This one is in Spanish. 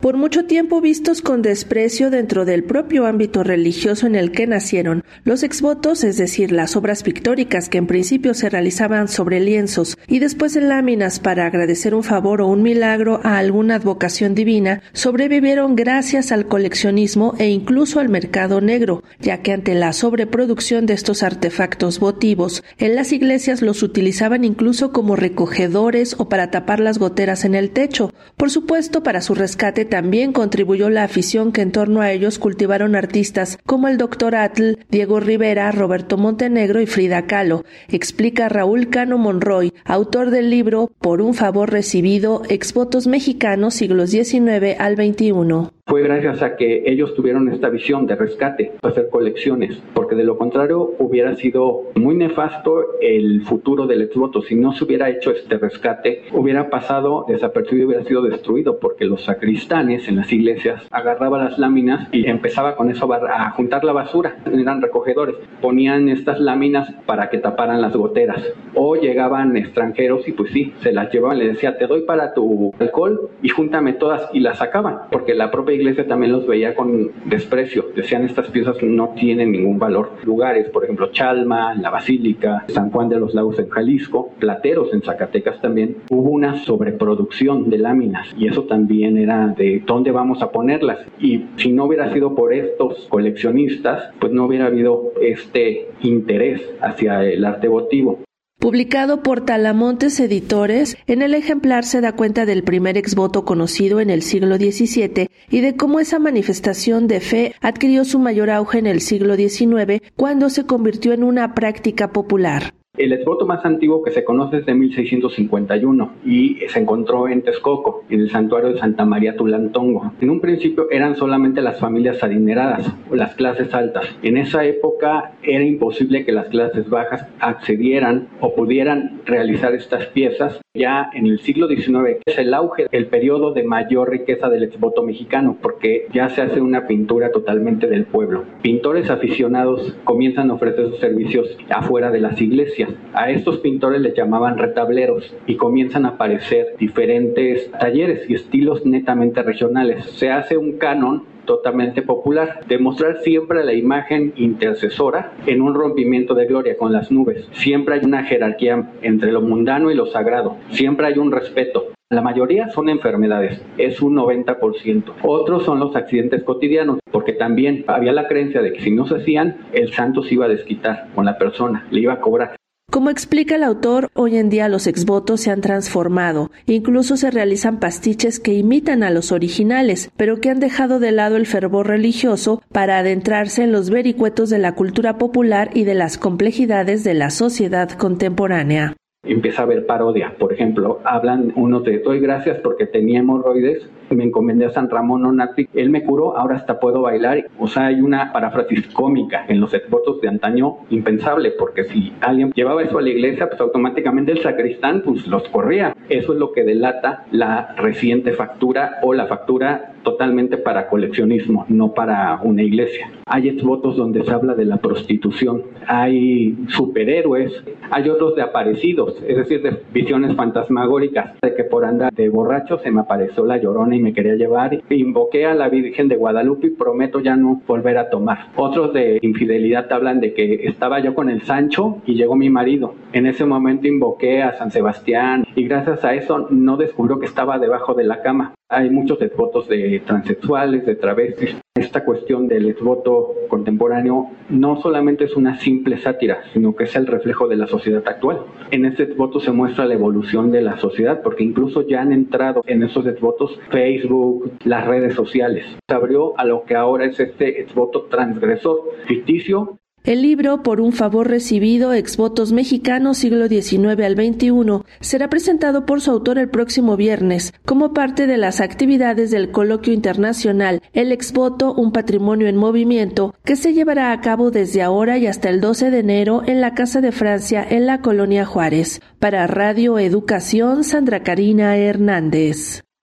por mucho tiempo vistos con desprecio dentro del propio ámbito religioso en el que nacieron, los exvotos, es decir, las obras pictóricas que en principio se realizaban sobre lienzos y después en láminas para agradecer un favor o un milagro a alguna advocación divina, sobrevivieron gracias al coleccionismo e incluso al mercado negro, ya que ante la sobreproducción de estos artefactos votivos, en las iglesias los utilizaban incluso como recogedores o para tapar las goteras en el techo, por supuesto para su rescate también contribuyó la afición que en torno a ellos cultivaron artistas como el Dr. Atl, Diego Rivera, Roberto Montenegro y Frida Kahlo, explica Raúl Cano Monroy, autor del libro Por un favor recibido, exvotos mexicanos siglos XIX al XXI fue gracias a que ellos tuvieron esta visión de rescate, hacer colecciones, porque de lo contrario hubiera sido muy nefasto el futuro del exvoto. Si no se hubiera hecho este rescate, hubiera pasado desapercibido hubiera sido destruido, porque los sacristanes en las iglesias agarraban las láminas y empezaba con eso a juntar la basura. Eran recogedores, ponían estas láminas para que taparan las goteras. O llegaban extranjeros y pues sí, se las llevaban, le decía, te doy para tu alcohol y júntame todas y las sacaban, porque la propia iglesia también los veía con desprecio. Decían estas piezas no tienen ningún valor. Lugares, por ejemplo, Chalma, la Basílica, San Juan de los Lagos en Jalisco, Plateros en Zacatecas también, hubo una sobreproducción de láminas y eso también era de dónde vamos a ponerlas. Y si no hubiera sido por estos coleccionistas, pues no hubiera habido este interés hacia el arte votivo. Publicado por Talamontes Editores, en el ejemplar se da cuenta del primer exvoto conocido en el siglo XVII y de cómo esa manifestación de fe adquirió su mayor auge en el siglo XIX cuando se convirtió en una práctica popular. El exvoto más antiguo que se conoce es de 1651 y se encontró en Texcoco, en el santuario de Santa María Tulantongo. En un principio eran solamente las familias adineradas o las clases altas. En esa época era imposible que las clases bajas accedieran o pudieran realizar estas piezas. Ya en el siglo XIX es el auge, el periodo de mayor riqueza del exvoto mexicano, porque ya se hace una pintura totalmente del pueblo. Pintores aficionados comienzan a ofrecer sus servicios afuera de las iglesias a estos pintores les llamaban retableros y comienzan a aparecer diferentes talleres y estilos netamente regionales. Se hace un canon totalmente popular, demostrar siempre la imagen intercesora en un rompimiento de gloria con las nubes. Siempre hay una jerarquía entre lo mundano y lo sagrado, siempre hay un respeto. La mayoría son enfermedades, es un 90%. Otros son los accidentes cotidianos, porque también había la creencia de que si no se hacían, el santo se iba a desquitar con la persona, le iba a cobrar. Como explica el autor, hoy en día los exvotos se han transformado, incluso se realizan pastiches que imitan a los originales, pero que han dejado de lado el fervor religioso para adentrarse en los vericuetos de la cultura popular y de las complejidades de la sociedad contemporánea empieza a haber parodia. Por ejemplo, hablan unos de doy gracias porque tenía hemorroides, me encomendé a San Ramón Onati, él me curó, ahora hasta puedo bailar. O sea, hay una paráfrasis cómica en los votos de antaño impensable, porque si alguien llevaba eso a la iglesia, pues automáticamente el sacristán pues los corría. Eso es lo que delata la reciente factura o la factura totalmente para coleccionismo, no para una iglesia. Hay votos donde se habla de la prostitución, hay superhéroes, hay otros de aparecidos, es decir, de visiones fantasmagóricas, de que por andar de borracho se me apareció la llorona y me quería llevar, invoqué a la Virgen de Guadalupe y prometo ya no volver a tomar. Otros de infidelidad hablan de que estaba yo con el Sancho y llegó mi marido. En ese momento invoqué a San Sebastián y gracias a eso no descubrió que estaba debajo de la cama. Hay muchos votos de transexuales, de travestis. Esta cuestión del voto contemporáneo no solamente es una simple sátira, sino que es el reflejo de la sociedad actual. En este voto se muestra la evolución de la sociedad, porque incluso ya han entrado en esos votos Facebook, las redes sociales. Se abrió a lo que ahora es este voto transgresor, ficticio el libro, por un favor recibido, Exvotos Mexicanos siglo XIX al XXI, será presentado por su autor el próximo viernes, como parte de las actividades del coloquio internacional El Exvoto, un patrimonio en movimiento, que se llevará a cabo desde ahora y hasta el 12 de enero en la Casa de Francia, en la Colonia Juárez. Para Radio Educación, Sandra Karina Hernández.